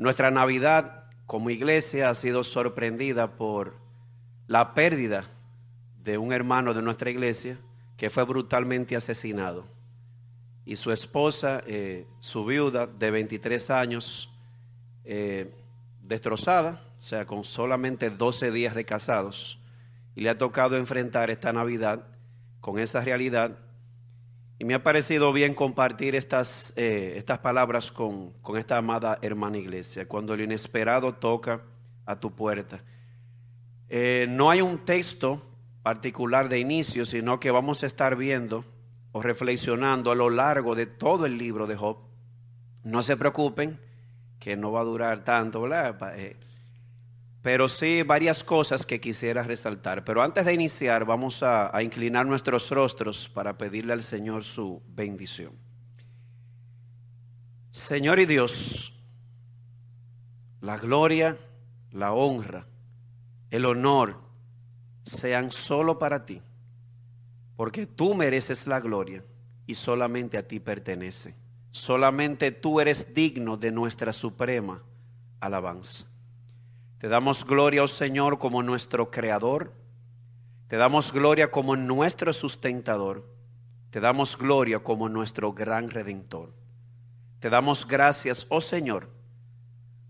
Nuestra Navidad como iglesia ha sido sorprendida por la pérdida de un hermano de nuestra iglesia que fue brutalmente asesinado. Y su esposa, eh, su viuda de 23 años, eh, destrozada, o sea, con solamente 12 días de casados. Y le ha tocado enfrentar esta Navidad con esa realidad. Y me ha parecido bien compartir estas, eh, estas palabras con, con esta amada hermana iglesia, cuando lo inesperado toca a tu puerta. no hay un texto particular de inicio, sino que vamos a estar viendo o reflexionando a lo largo de todo el libro de Job. No se preocupen, que no va a durar tanto, ¿verdad? Pero sí varias cosas que quisiera resaltar. Pero antes de iniciar, vamos a, a inclinar nuestros rostros para pedirle al Señor su bendición. Señor y Dios, la gloria, la honra, el honor, sean solo para ti, porque tú mereces la gloria y solamente a ti pertenece. Solamente tú eres digno de nuestra suprema alabanza. Te damos gloria, oh Señor, como nuestro creador. Te damos gloria como nuestro sustentador. Te damos gloria como nuestro gran redentor. Te damos gracias, oh Señor,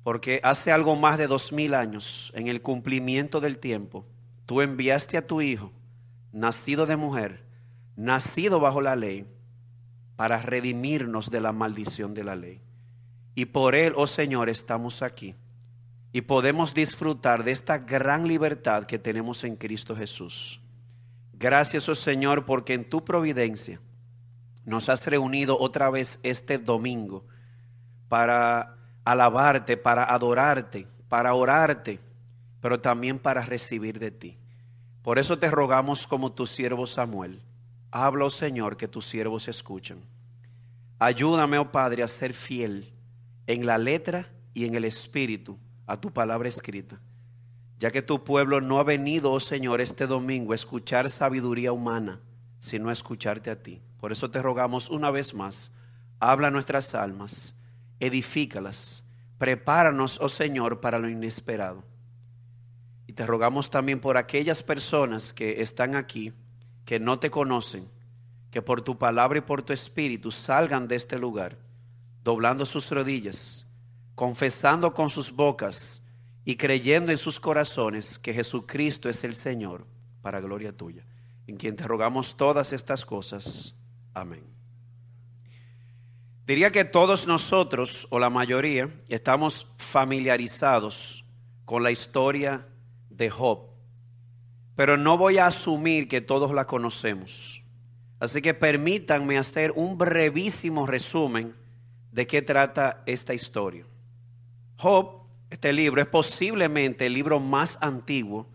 porque hace algo más de dos mil años, en el cumplimiento del tiempo, tú enviaste a tu Hijo, nacido de mujer, nacido bajo la ley, para redimirnos de la maldición de la ley. Y por Él, oh Señor, estamos aquí. Y podemos disfrutar de esta gran libertad que tenemos en Cristo Jesús. Gracias, oh Señor, porque en tu providencia nos has reunido otra vez este domingo para alabarte, para adorarte, para orarte, pero también para recibir de ti. Por eso te rogamos como tu siervo Samuel. Habla, oh Señor, que tus siervos escuchan. Ayúdame, oh Padre, a ser fiel en la letra y en el espíritu a tu palabra escrita, ya que tu pueblo no ha venido, oh Señor, este domingo a escuchar sabiduría humana, sino a escucharte a ti. Por eso te rogamos una vez más, habla nuestras almas, edifícalas, prepáranos, oh Señor, para lo inesperado. Y te rogamos también por aquellas personas que están aquí, que no te conocen, que por tu palabra y por tu espíritu salgan de este lugar, doblando sus rodillas, confesando con sus bocas y creyendo en sus corazones que Jesucristo es el Señor, para gloria tuya, en quien te rogamos todas estas cosas. Amén. Diría que todos nosotros, o la mayoría, estamos familiarizados con la historia de Job. Pero no voy a asumir que todos la conocemos. Así que permítanme hacer un brevísimo resumen de qué trata esta historia. Job, este libro, es posiblemente el libro más antiguo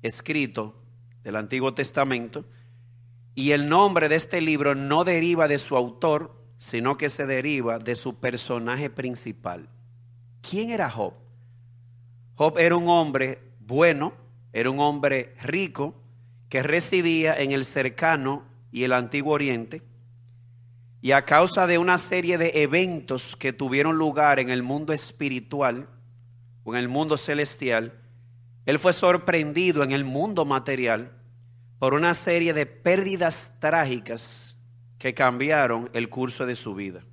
escrito del Antiguo Testamento. Y el nombre de este libro no deriva de su autor, sino que se deriva de su personaje principal. ¿Quién era Job? Job era un hombre bueno, era un hombre rico que residía en el cercano y el antiguo oriente. Y a causa de una serie de eventos que tuvieron lugar en el mundo espiritual o en el mundo celestial, él fue sorprendido en el mundo material por una serie de pérdidas trágicas que cambiaron el curso de su vida.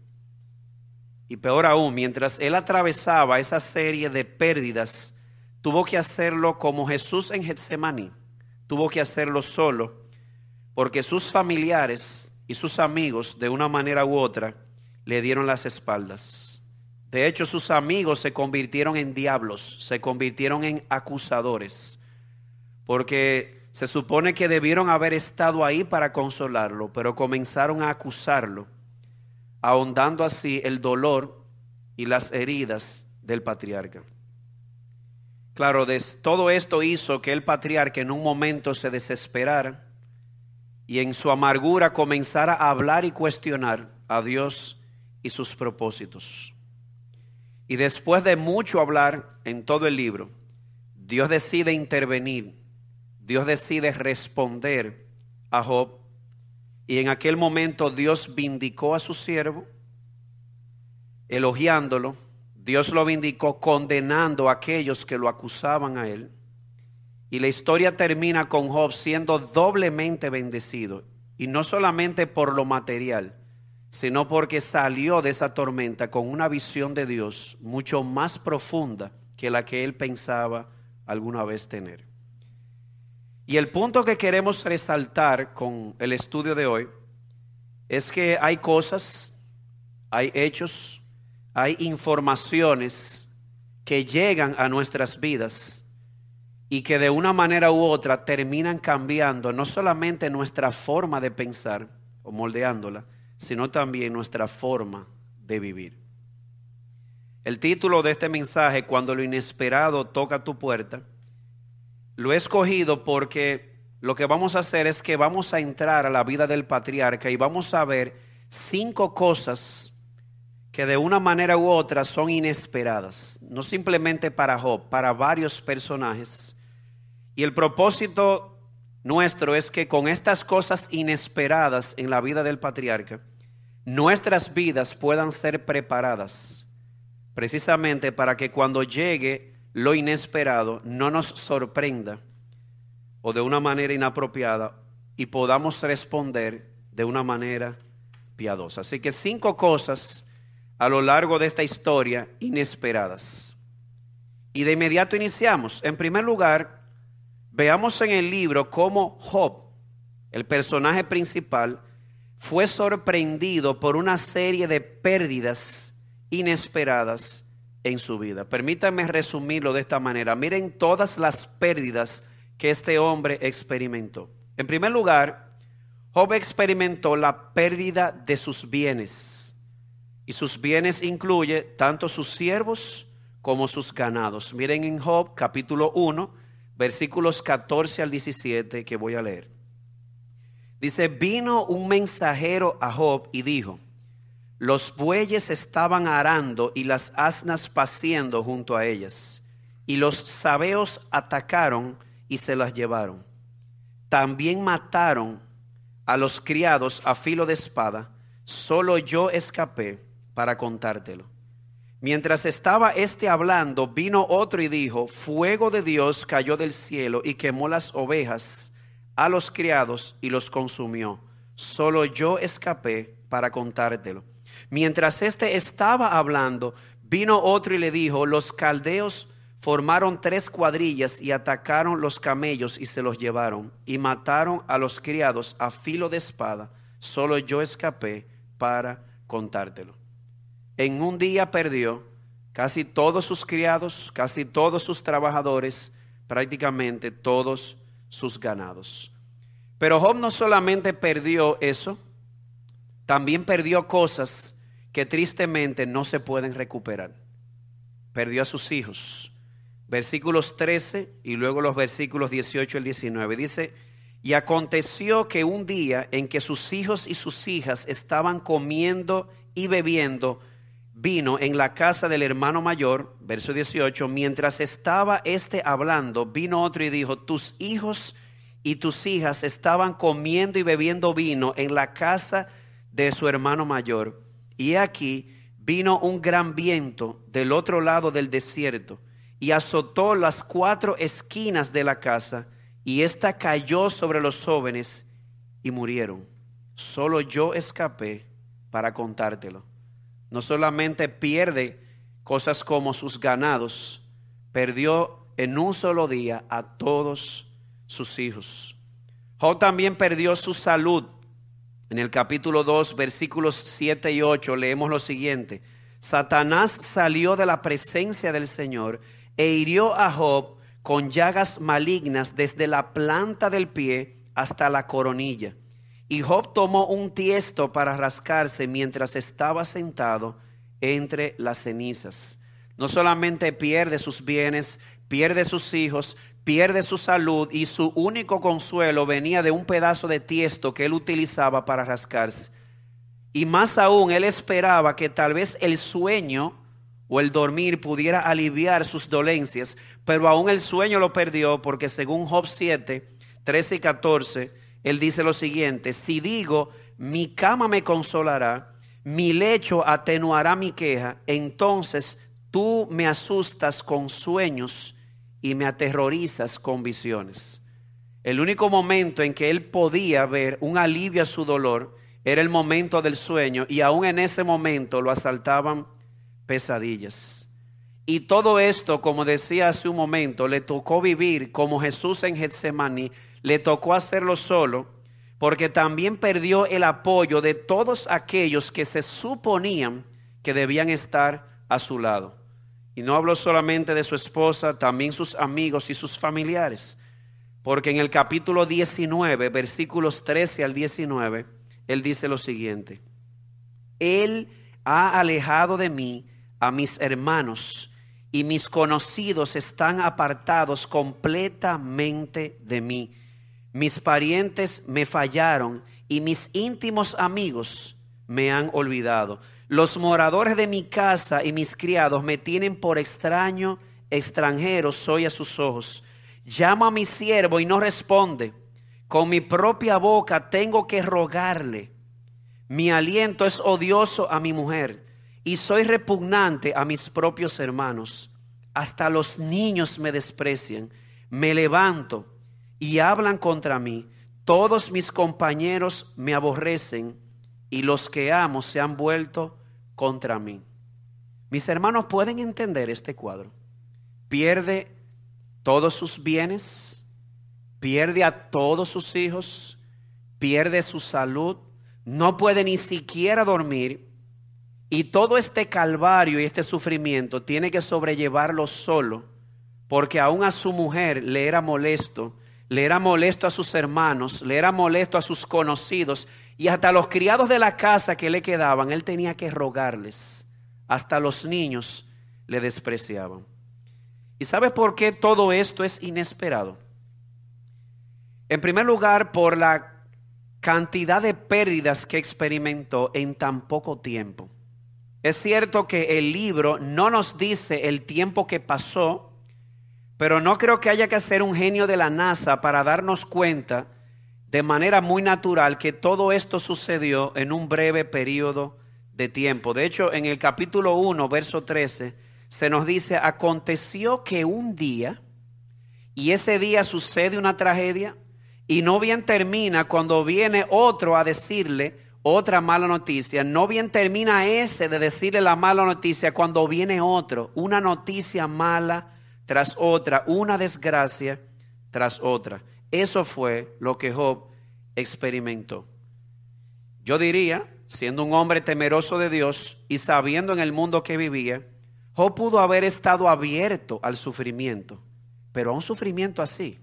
Y peor aún, mientras él atravesaba esa serie de pérdidas tuvo que hacerlo como Jesús en Getsemaní, tuvo que hacerlo solo, porque sus familiares y sus amigos, de una manera u otra, le dieron las espaldas. De hecho, sus amigos se convirtieron en diablos, se convirtieron en acusadores, porque se supone que debieron haber estado ahí para consolarlo, pero comenzaron a acusarlo, ahondando así el dolor y las heridas del patriarca. Claro, todo esto hizo que el patriarca en un momento se desesperara y en su amargura comenzara a hablar y cuestionar a Dios y sus propósitos. Y después de mucho hablar en todo el libro, Dios decide intervenir, Dios decide responder a Job. Y en aquel momento Dios vindicó a su siervo, elogiándolo, Dios lo vindicó condenando a aquellos que lo acusaban a él. Y la historia termina con Job siendo doblemente bendecido. Y no solamente por lo material, sino porque salió de esa tormenta con una visión de Dios mucho más profunda que la que él pensaba alguna vez tener. Y el punto que queremos resaltar con el estudio de hoy es que hay cosas, hay hechos, hay informaciones que llegan a nuestras vidas y que de una manera u otra terminan cambiando no solamente nuestra forma de pensar o moldeándola, sino también nuestra forma de vivir. El título de este mensaje, Cuando lo inesperado toca tu puerta, lo he escogido porque lo que vamos a hacer es que vamos a entrar a la vida del patriarca y vamos a ver cinco cosas que de una manera u otra son inesperadas, no simplemente para Job, para varios personajes. Y el propósito nuestro es que con estas cosas inesperadas en la vida del patriarca, nuestras vidas puedan ser preparadas precisamente para que cuando llegue lo inesperado no nos sorprenda o de una manera inapropiada y podamos responder de una manera piadosa. Así que cinco cosas a lo largo de esta historia inesperadas. Y de inmediato iniciamos. En primer lugar, veamos en el libro cómo Job, el personaje principal, fue sorprendido por una serie de pérdidas inesperadas en su vida. Permítanme resumirlo de esta manera. Miren todas las pérdidas que este hombre experimentó. En primer lugar, Job experimentó la pérdida de sus bienes. Y sus bienes incluye tanto sus siervos como sus ganados. Miren en Job capítulo 1, versículos 14 al 17 que voy a leer. Dice, vino un mensajero a Job y dijo, los bueyes estaban arando y las asnas paciendo junto a ellas, y los sabeos atacaron y se las llevaron. También mataron a los criados a filo de espada, solo yo escapé para contártelo. Mientras estaba éste hablando, vino otro y dijo, fuego de Dios cayó del cielo y quemó las ovejas a los criados y los consumió. Solo yo escapé para contártelo. Mientras éste estaba hablando, vino otro y le dijo, los caldeos formaron tres cuadrillas y atacaron los camellos y se los llevaron y mataron a los criados a filo de espada. Solo yo escapé para contártelo. En un día perdió casi todos sus criados, casi todos sus trabajadores, prácticamente todos sus ganados. Pero Job no solamente perdió eso, también perdió cosas que tristemente no se pueden recuperar. Perdió a sus hijos. Versículos 13 y luego los versículos 18 y 19. Dice, y aconteció que un día en que sus hijos y sus hijas estaban comiendo y bebiendo vino en la casa del hermano mayor, verso 18, mientras estaba éste hablando, vino otro y dijo, tus hijos y tus hijas estaban comiendo y bebiendo vino en la casa de su hermano mayor. Y aquí vino un gran viento del otro lado del desierto y azotó las cuatro esquinas de la casa y ésta cayó sobre los jóvenes y murieron. Solo yo escapé para contártelo no solamente pierde cosas como sus ganados, perdió en un solo día a todos sus hijos. Job también perdió su salud. En el capítulo 2, versículos 7 y 8 leemos lo siguiente. Satanás salió de la presencia del Señor e hirió a Job con llagas malignas desde la planta del pie hasta la coronilla. Y Job tomó un tiesto para rascarse mientras estaba sentado entre las cenizas. No solamente pierde sus bienes, pierde sus hijos, pierde su salud y su único consuelo venía de un pedazo de tiesto que él utilizaba para rascarse. Y más aún, él esperaba que tal vez el sueño o el dormir pudiera aliviar sus dolencias, pero aún el sueño lo perdió porque según Job 7, 13 y 14, él dice lo siguiente, si digo, mi cama me consolará, mi lecho atenuará mi queja, entonces tú me asustas con sueños y me aterrorizas con visiones. El único momento en que él podía ver un alivio a su dolor era el momento del sueño y aún en ese momento lo asaltaban pesadillas. Y todo esto, como decía hace un momento, le tocó vivir como Jesús en Getsemaní, le tocó hacerlo solo, porque también perdió el apoyo de todos aquellos que se suponían que debían estar a su lado. Y no hablo solamente de su esposa, también sus amigos y sus familiares. Porque en el capítulo 19, versículos 13 al 19, él dice lo siguiente. Él ha alejado de mí a mis hermanos y mis conocidos están apartados completamente de mí. Mis parientes me fallaron y mis íntimos amigos me han olvidado. Los moradores de mi casa y mis criados me tienen por extraño, extranjero soy a sus ojos. Llamo a mi siervo y no responde. Con mi propia boca tengo que rogarle. Mi aliento es odioso a mi mujer y soy repugnante a mis propios hermanos. Hasta los niños me desprecian. Me levanto y hablan contra mí. Todos mis compañeros me aborrecen y los que amo se han vuelto contra mí. Mis hermanos pueden entender este cuadro. Pierde todos sus bienes, pierde a todos sus hijos, pierde su salud, no puede ni siquiera dormir. Y todo este calvario y este sufrimiento tiene que sobrellevarlo solo, porque aún a su mujer le era molesto, le era molesto a sus hermanos, le era molesto a sus conocidos, y hasta los criados de la casa que le quedaban, él tenía que rogarles. Hasta los niños le despreciaban. ¿Y sabes por qué todo esto es inesperado? En primer lugar, por la cantidad de pérdidas que experimentó en tan poco tiempo. Es cierto que el libro no nos dice el tiempo que pasó, pero no creo que haya que ser un genio de la NASA para darnos cuenta de manera muy natural que todo esto sucedió en un breve periodo de tiempo. De hecho, en el capítulo 1, verso 13, se nos dice, aconteció que un día, y ese día sucede una tragedia, y no bien termina cuando viene otro a decirle otra mala noticia, no bien termina ese de decirle la mala noticia cuando viene otro, una noticia mala tras otra, una desgracia tras otra. Eso fue lo que Job experimentó. Yo diría, siendo un hombre temeroso de Dios y sabiendo en el mundo que vivía, Job pudo haber estado abierto al sufrimiento, pero a un sufrimiento así,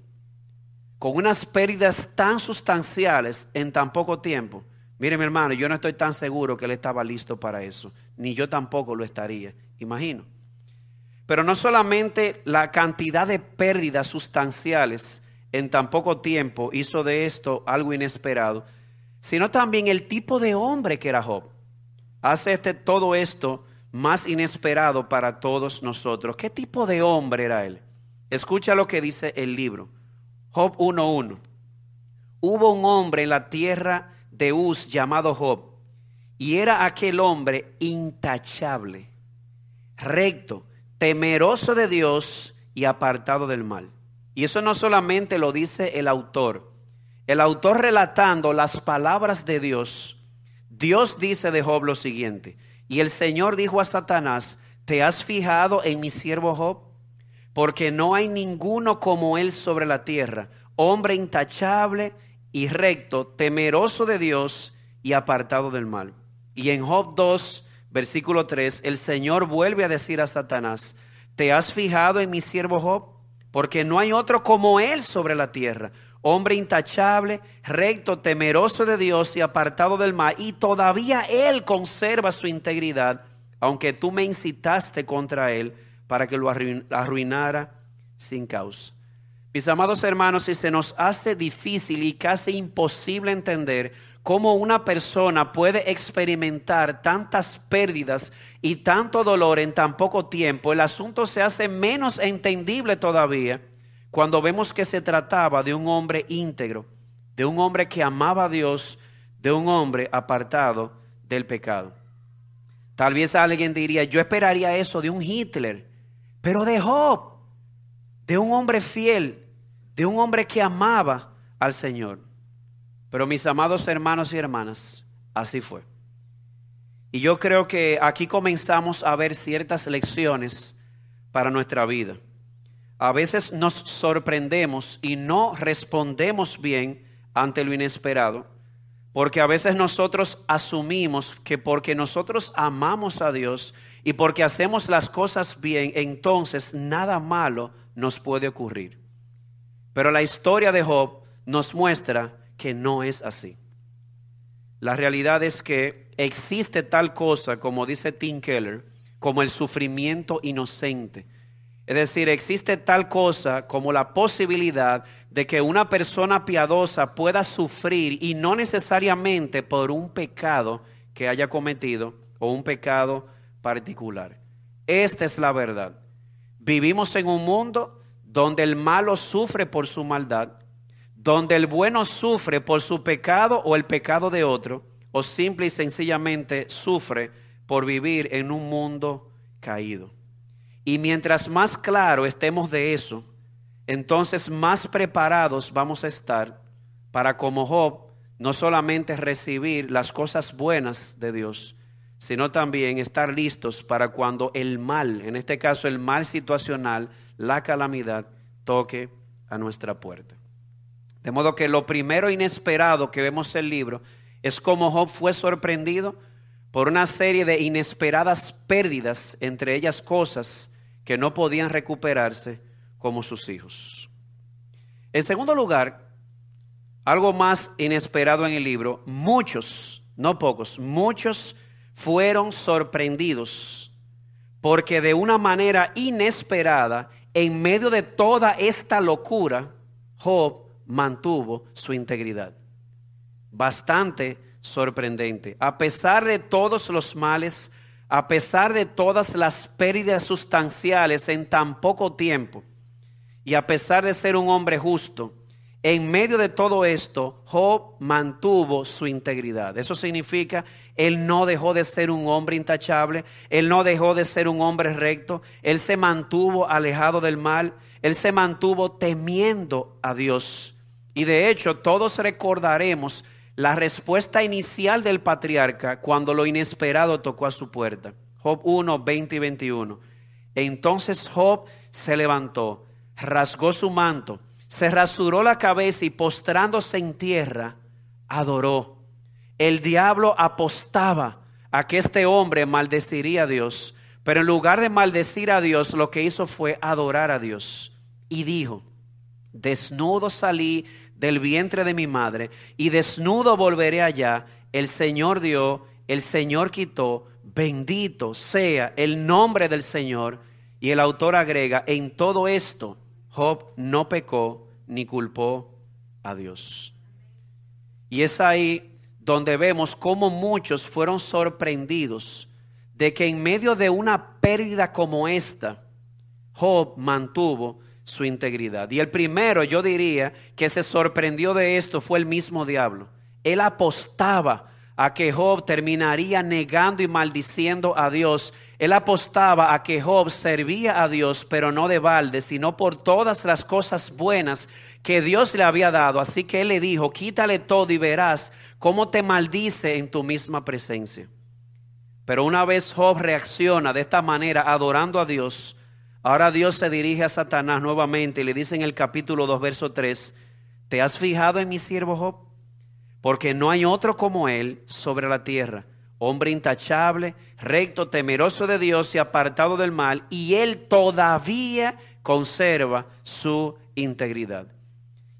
con unas pérdidas tan sustanciales en tan poco tiempo. Mire mi hermano, yo no estoy tan seguro que él estaba listo para eso, ni yo tampoco lo estaría, imagino. Pero no solamente la cantidad de pérdidas sustanciales en tan poco tiempo hizo de esto algo inesperado, sino también el tipo de hombre que era Job. Hace este, todo esto más inesperado para todos nosotros. ¿Qué tipo de hombre era él? Escucha lo que dice el libro. Job 1.1. Hubo un hombre en la tierra de Uz llamado Job, y era aquel hombre intachable, recto, temeroso de Dios y apartado del mal. Y eso no solamente lo dice el autor. El autor relatando las palabras de Dios. Dios dice de Job lo siguiente. Y el Señor dijo a Satanás, ¿te has fijado en mi siervo Job? Porque no hay ninguno como él sobre la tierra, hombre intachable y recto, temeroso de Dios y apartado del mal. Y en Job 2, versículo 3, el Señor vuelve a decir a Satanás, ¿te has fijado en mi siervo Job? porque no hay otro como Él sobre la tierra, hombre intachable, recto, temeroso de Dios y apartado del mal, y todavía Él conserva su integridad, aunque tú me incitaste contra Él para que lo arruinara sin causa. Mis amados hermanos, si se nos hace difícil y casi imposible entender cómo una persona puede experimentar tantas pérdidas y tanto dolor en tan poco tiempo, el asunto se hace menos entendible todavía cuando vemos que se trataba de un hombre íntegro, de un hombre que amaba a Dios, de un hombre apartado del pecado. Tal vez alguien diría, yo esperaría eso de un Hitler, pero de Job, de un hombre fiel, de un hombre que amaba al Señor. Pero mis amados hermanos y hermanas, así fue. Y yo creo que aquí comenzamos a ver ciertas lecciones para nuestra vida. A veces nos sorprendemos y no respondemos bien ante lo inesperado, porque a veces nosotros asumimos que porque nosotros amamos a Dios y porque hacemos las cosas bien, entonces nada malo nos puede ocurrir. Pero la historia de Job nos muestra que no es así. La realidad es que existe tal cosa, como dice Tim Keller, como el sufrimiento inocente. Es decir, existe tal cosa como la posibilidad de que una persona piadosa pueda sufrir y no necesariamente por un pecado que haya cometido o un pecado particular. Esta es la verdad. Vivimos en un mundo donde el malo sufre por su maldad donde el bueno sufre por su pecado o el pecado de otro, o simple y sencillamente sufre por vivir en un mundo caído. Y mientras más claro estemos de eso, entonces más preparados vamos a estar para como Job no solamente recibir las cosas buenas de Dios, sino también estar listos para cuando el mal, en este caso el mal situacional, la calamidad, toque a nuestra puerta. De modo que lo primero inesperado que vemos en el libro es cómo Job fue sorprendido por una serie de inesperadas pérdidas, entre ellas cosas que no podían recuperarse como sus hijos. En segundo lugar, algo más inesperado en el libro, muchos, no pocos, muchos fueron sorprendidos porque de una manera inesperada, en medio de toda esta locura, Job mantuvo su integridad. Bastante sorprendente. A pesar de todos los males, a pesar de todas las pérdidas sustanciales en tan poco tiempo, y a pesar de ser un hombre justo, en medio de todo esto, Job mantuvo su integridad. Eso significa, él no dejó de ser un hombre intachable, él no dejó de ser un hombre recto, él se mantuvo alejado del mal, él se mantuvo temiendo a Dios. Y de hecho, todos recordaremos la respuesta inicial del patriarca cuando lo inesperado tocó a su puerta. Job 1, 20 y 21. Entonces Job se levantó, rasgó su manto, se rasuró la cabeza y postrándose en tierra, adoró. El diablo apostaba a que este hombre maldeciría a Dios, pero en lugar de maldecir a Dios, lo que hizo fue adorar a Dios. Y dijo, desnudo salí del vientre de mi madre, y desnudo volveré allá. El Señor dio, el Señor quitó, bendito sea el nombre del Señor. Y el autor agrega, en todo esto, Job no pecó ni culpó a Dios. Y es ahí donde vemos cómo muchos fueron sorprendidos de que en medio de una pérdida como esta, Job mantuvo su integridad. Y el primero, yo diría, que se sorprendió de esto fue el mismo diablo. Él apostaba a que Job terminaría negando y maldiciendo a Dios. Él apostaba a que Job servía a Dios, pero no de balde, sino por todas las cosas buenas que Dios le había dado. Así que él le dijo, quítale todo y verás cómo te maldice en tu misma presencia. Pero una vez Job reacciona de esta manera, adorando a Dios, Ahora Dios se dirige a Satanás nuevamente y le dice en el capítulo 2, verso 3, ¿te has fijado en mi siervo Job? Porque no hay otro como él sobre la tierra, hombre intachable, recto, temeroso de Dios y apartado del mal, y él todavía conserva su integridad.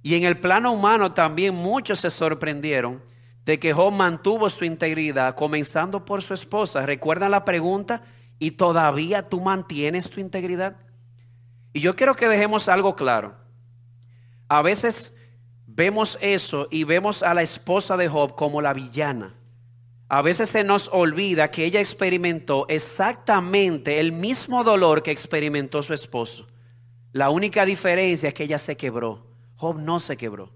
Y en el plano humano también muchos se sorprendieron de que Job mantuvo su integridad, comenzando por su esposa. ¿Recuerdan la pregunta? Y todavía tú mantienes tu integridad. Y yo quiero que dejemos algo claro. A veces vemos eso y vemos a la esposa de Job como la villana. A veces se nos olvida que ella experimentó exactamente el mismo dolor que experimentó su esposo. La única diferencia es que ella se quebró. Job no se quebró.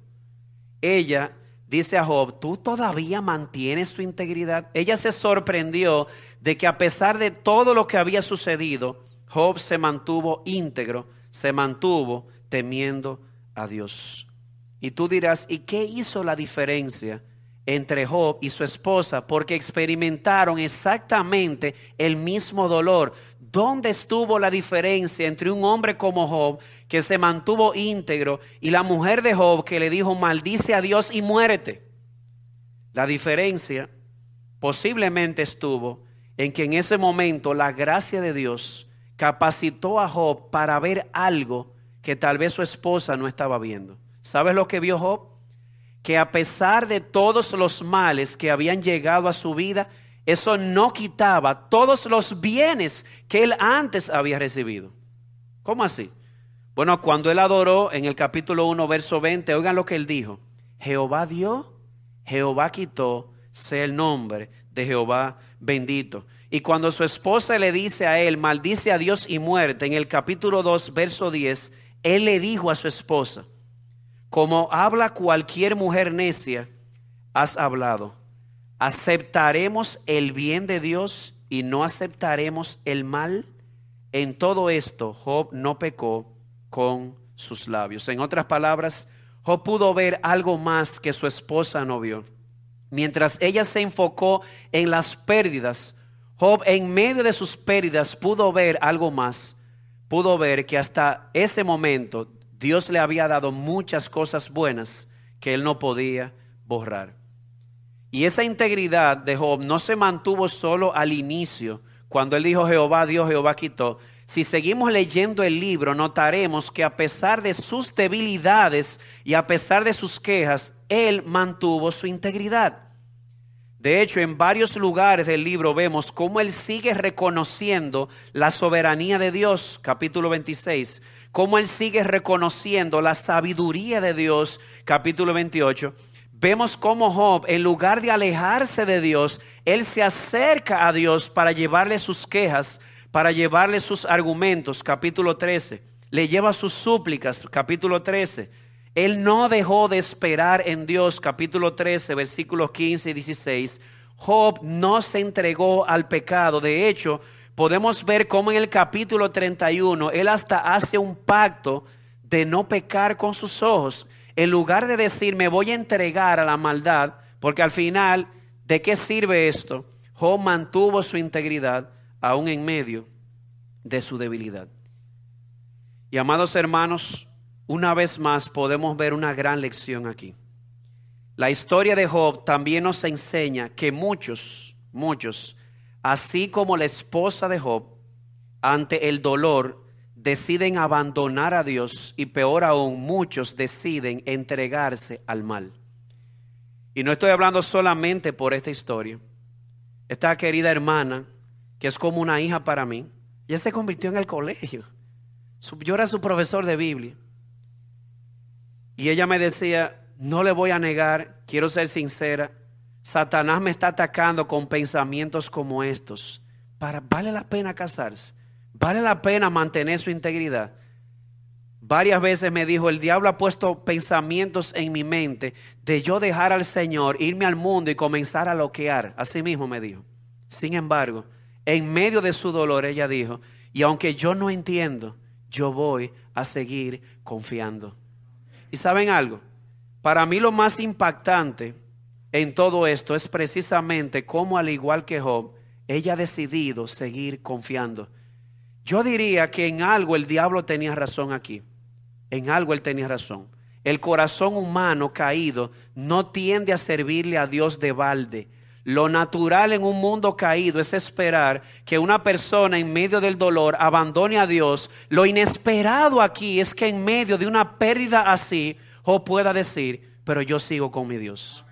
Ella dice a Job, ¿tú todavía mantienes tu integridad? Ella se sorprendió de que a pesar de todo lo que había sucedido, Job se mantuvo íntegro, se mantuvo temiendo a Dios. Y tú dirás, ¿y qué hizo la diferencia entre Job y su esposa? Porque experimentaron exactamente el mismo dolor. ¿Dónde estuvo la diferencia entre un hombre como Job que se mantuvo íntegro y la mujer de Job que le dijo, maldice a Dios y muérete? La diferencia posiblemente estuvo en que en ese momento la gracia de Dios capacitó a Job para ver algo que tal vez su esposa no estaba viendo. ¿Sabes lo que vio Job? Que a pesar de todos los males que habían llegado a su vida, eso no quitaba todos los bienes que él antes había recibido. ¿Cómo así? Bueno, cuando él adoró en el capítulo 1, verso 20, oigan lo que él dijo. Jehová dio, Jehová quitó, sea el nombre de Jehová bendito. Y cuando su esposa le dice a él, maldice a Dios y muerte, en el capítulo 2, verso 10, él le dijo a su esposa, como habla cualquier mujer necia, has hablado ¿Aceptaremos el bien de Dios y no aceptaremos el mal? En todo esto, Job no pecó con sus labios. En otras palabras, Job pudo ver algo más que su esposa no vio. Mientras ella se enfocó en las pérdidas, Job en medio de sus pérdidas pudo ver algo más. Pudo ver que hasta ese momento Dios le había dado muchas cosas buenas que él no podía borrar. Y esa integridad de Job no se mantuvo solo al inicio, cuando él dijo Jehová Dios, Jehová quitó. Si seguimos leyendo el libro, notaremos que a pesar de sus debilidades y a pesar de sus quejas, él mantuvo su integridad. De hecho, en varios lugares del libro vemos cómo él sigue reconociendo la soberanía de Dios, capítulo 26, cómo él sigue reconociendo la sabiduría de Dios, capítulo 28 vemos cómo Job, en lugar de alejarse de Dios, él se acerca a Dios para llevarle sus quejas, para llevarle sus argumentos, capítulo 13. Le lleva sus súplicas, capítulo 13. Él no dejó de esperar en Dios, capítulo 13, versículos 15 y 16. Job no se entregó al pecado. De hecho, podemos ver cómo en el capítulo 31 él hasta hace un pacto de no pecar con sus ojos en lugar de decir me voy a entregar a la maldad, porque al final, ¿de qué sirve esto? Job mantuvo su integridad aún en medio de su debilidad. Y amados hermanos, una vez más podemos ver una gran lección aquí. La historia de Job también nos enseña que muchos, muchos, así como la esposa de Job, ante el dolor deciden abandonar a Dios y peor aún, muchos deciden entregarse al mal. Y no estoy hablando solamente por esta historia. Esta querida hermana, que es como una hija para mí, ya se convirtió en el colegio. Yo era su profesor de Biblia. Y ella me decía, no le voy a negar, quiero ser sincera, Satanás me está atacando con pensamientos como estos. Para, ¿Vale la pena casarse? Vale la pena mantener su integridad. Varias veces me dijo, el diablo ha puesto pensamientos en mi mente de yo dejar al Señor, irme al mundo y comenzar a loquear. Así mismo me dijo. Sin embargo, en medio de su dolor, ella dijo, y aunque yo no entiendo, yo voy a seguir confiando. ¿Y saben algo? Para mí lo más impactante en todo esto es precisamente cómo, al igual que Job, ella ha decidido seguir confiando. Yo diría que en algo el diablo tenía razón aquí. En algo él tenía razón. El corazón humano caído no tiende a servirle a Dios de balde. Lo natural en un mundo caído es esperar que una persona en medio del dolor abandone a Dios. Lo inesperado aquí es que en medio de una pérdida así, o pueda decir, pero yo sigo con mi Dios.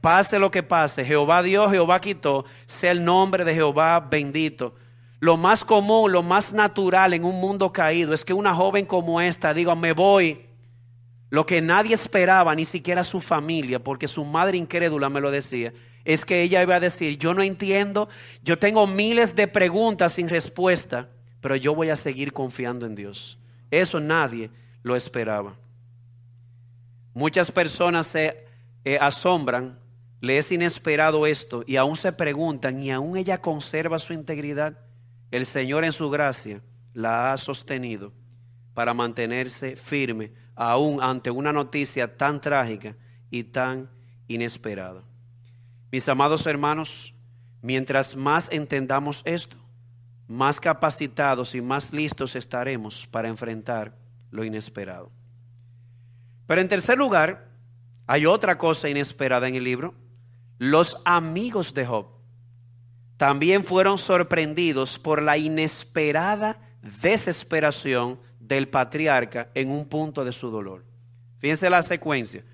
Pase lo que pase, Jehová Dios, Jehová quitó, sea el nombre de Jehová bendito. Lo más común, lo más natural en un mundo caído es que una joven como esta diga, me voy. Lo que nadie esperaba, ni siquiera su familia, porque su madre incrédula me lo decía, es que ella iba a decir, yo no entiendo, yo tengo miles de preguntas sin respuesta, pero yo voy a seguir confiando en Dios. Eso nadie lo esperaba. Muchas personas se eh, asombran, le es inesperado esto y aún se preguntan y aún ella conserva su integridad, el Señor en su gracia la ha sostenido para mantenerse firme aún ante una noticia tan trágica y tan inesperada. Mis amados hermanos, mientras más entendamos esto, más capacitados y más listos estaremos para enfrentar lo inesperado. Pero en tercer lugar, hay otra cosa inesperada en el libro. Los amigos de Job también fueron sorprendidos por la inesperada desesperación del patriarca en un punto de su dolor. Fíjense la secuencia.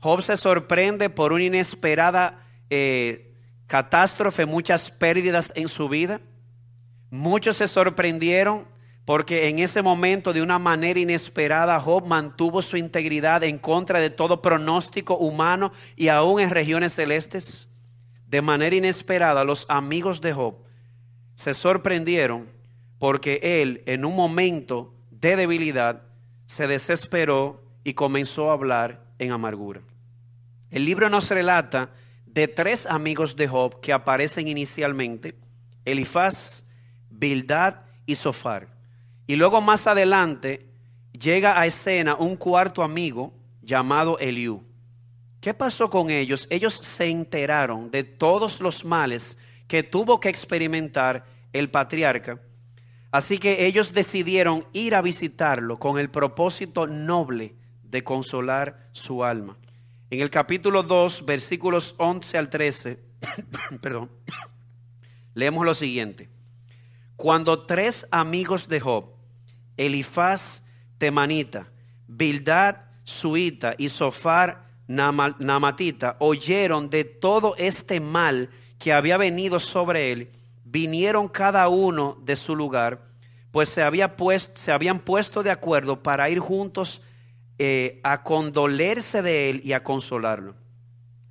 Job se sorprende por una inesperada eh, catástrofe, muchas pérdidas en su vida. Muchos se sorprendieron porque en ese momento de una manera inesperada Job mantuvo su integridad en contra de todo pronóstico humano y aún en regiones celestes. De manera inesperada los amigos de Job se sorprendieron porque él en un momento de debilidad se desesperó y comenzó a hablar en amargura. El libro nos relata de tres amigos de Job que aparecen inicialmente, Elifaz, Bildad y Sofar. Y luego más adelante llega a escena un cuarto amigo llamado Eliú. ¿Qué pasó con ellos? Ellos se enteraron de todos los males que tuvo que experimentar el patriarca. Así que ellos decidieron ir a visitarlo con el propósito noble de consolar su alma. En el capítulo 2, versículos 11 al 13, perdón, leemos lo siguiente. Cuando tres amigos de Job, Elifaz temanita, Bildad suita y Sofar namatita, oyeron de todo este mal que había venido sobre él, vinieron cada uno de su lugar, pues se, había puesto, se habían puesto de acuerdo para ir juntos eh, a condolerse de él y a consolarlo.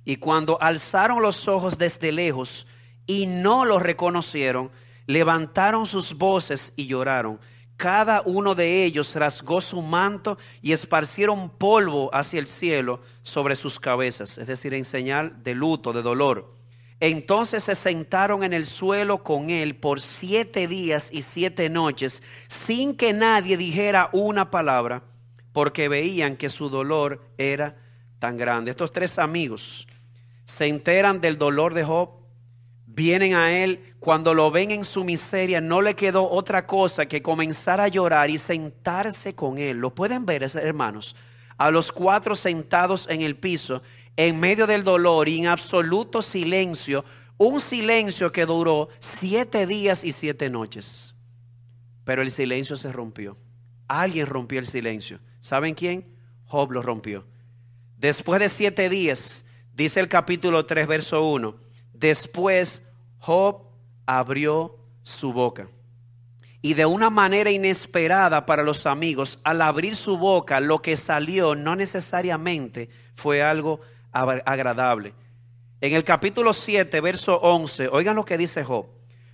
Y cuando alzaron los ojos desde lejos y no lo reconocieron, levantaron sus voces y lloraron. Cada uno de ellos rasgó su manto y esparcieron polvo hacia el cielo sobre sus cabezas, es decir, en señal de luto, de dolor. Entonces se sentaron en el suelo con él por siete días y siete noches, sin que nadie dijera una palabra porque veían que su dolor era tan grande. Estos tres amigos se enteran del dolor de Job, vienen a él, cuando lo ven en su miseria, no le quedó otra cosa que comenzar a llorar y sentarse con él. Lo pueden ver, hermanos, a los cuatro sentados en el piso, en medio del dolor y en absoluto silencio, un silencio que duró siete días y siete noches. Pero el silencio se rompió. Alguien rompió el silencio. ¿Saben quién? Job lo rompió. Después de siete días, dice el capítulo 3, verso 1, después Job abrió su boca. Y de una manera inesperada para los amigos, al abrir su boca, lo que salió no necesariamente fue algo agradable. En el capítulo 7, verso 11, oigan lo que dice Job.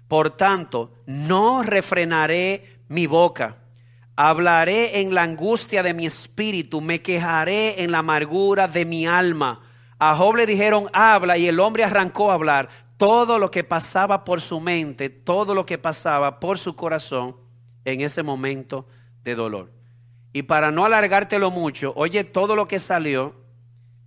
Por tanto, no refrenaré mi boca Hablaré en la angustia de mi espíritu, me quejaré en la amargura de mi alma. A Job le dijeron, habla, y el hombre arrancó a hablar. Todo lo que pasaba por su mente, todo lo que pasaba por su corazón en ese momento de dolor. Y para no alargártelo mucho, oye todo lo que salió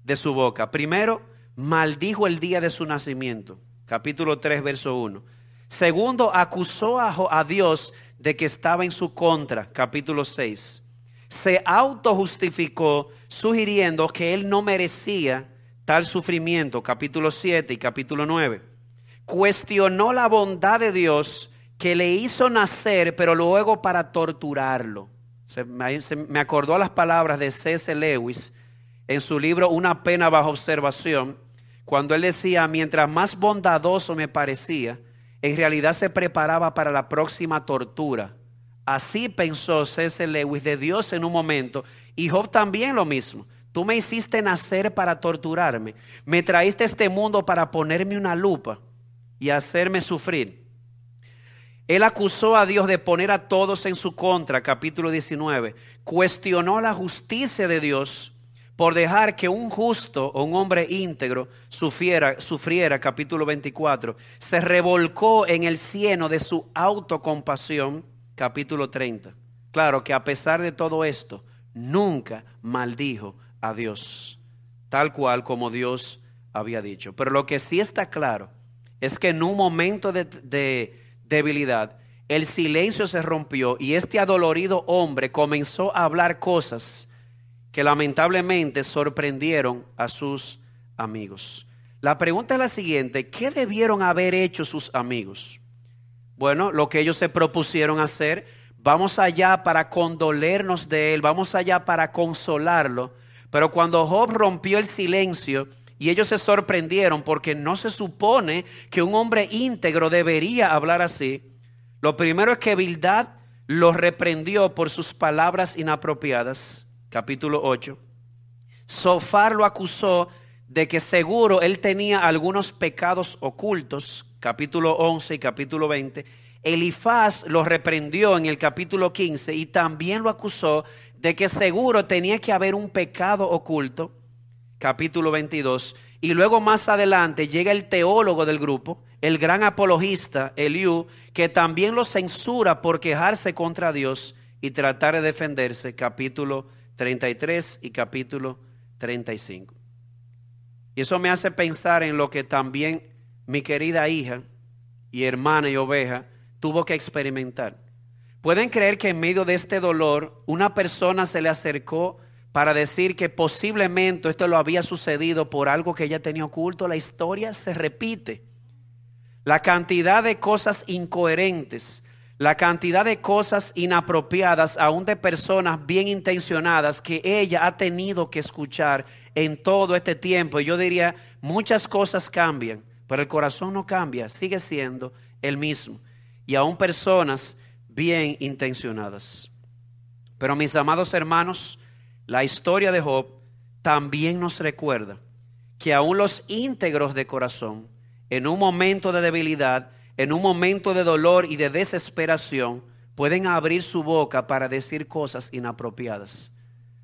de su boca. Primero, maldijo el día de su nacimiento. Capítulo 3, verso 1. Segundo, acusó a, a Dios de que estaba en su contra, capítulo 6, se autojustificó sugiriendo que él no merecía tal sufrimiento, capítulo 7 y capítulo 9. Cuestionó la bondad de Dios que le hizo nacer, pero luego para torturarlo. Me acordó las palabras de C.S. Lewis en su libro Una pena bajo observación, cuando él decía, mientras más bondadoso me parecía, en realidad se preparaba para la próxima tortura. Así pensó C.S. Lewis de Dios en un momento y Job también lo mismo. Tú me hiciste nacer para torturarme. Me traíste este mundo para ponerme una lupa y hacerme sufrir. Él acusó a Dios de poner a todos en su contra, capítulo 19. Cuestionó la justicia de Dios por dejar que un justo o un hombre íntegro sufriera, sufriera, capítulo 24, se revolcó en el cieno de su autocompasión, capítulo 30. Claro que a pesar de todo esto, nunca maldijo a Dios, tal cual como Dios había dicho. Pero lo que sí está claro es que en un momento de, de debilidad, el silencio se rompió y este adolorido hombre comenzó a hablar cosas que lamentablemente sorprendieron a sus amigos. La pregunta es la siguiente, ¿qué debieron haber hecho sus amigos? Bueno, lo que ellos se propusieron hacer, vamos allá para condolernos de él, vamos allá para consolarlo. Pero cuando Job rompió el silencio y ellos se sorprendieron porque no se supone que un hombre íntegro debería hablar así, lo primero es que Bildad los reprendió por sus palabras inapropiadas capítulo 8, Sofar lo acusó de que seguro él tenía algunos pecados ocultos, capítulo 11 y capítulo 20. Elifaz lo reprendió en el capítulo 15 y también lo acusó de que seguro tenía que haber un pecado oculto, capítulo 22. Y luego más adelante llega el teólogo del grupo, el gran apologista Eliú, que también lo censura por quejarse contra Dios y tratar de defenderse, capítulo 33 y capítulo 35. Y eso me hace pensar en lo que también mi querida hija y hermana y oveja tuvo que experimentar. ¿Pueden creer que en medio de este dolor una persona se le acercó para decir que posiblemente esto lo había sucedido por algo que ella tenía oculto? La historia se repite. La cantidad de cosas incoherentes la cantidad de cosas inapropiadas, aún de personas bien intencionadas, que ella ha tenido que escuchar en todo este tiempo. Y yo diría, muchas cosas cambian, pero el corazón no cambia, sigue siendo el mismo. Y aún personas bien intencionadas. Pero mis amados hermanos, la historia de Job también nos recuerda que aún los íntegros de corazón, en un momento de debilidad, en un momento de dolor y de desesperación, pueden abrir su boca para decir cosas inapropiadas.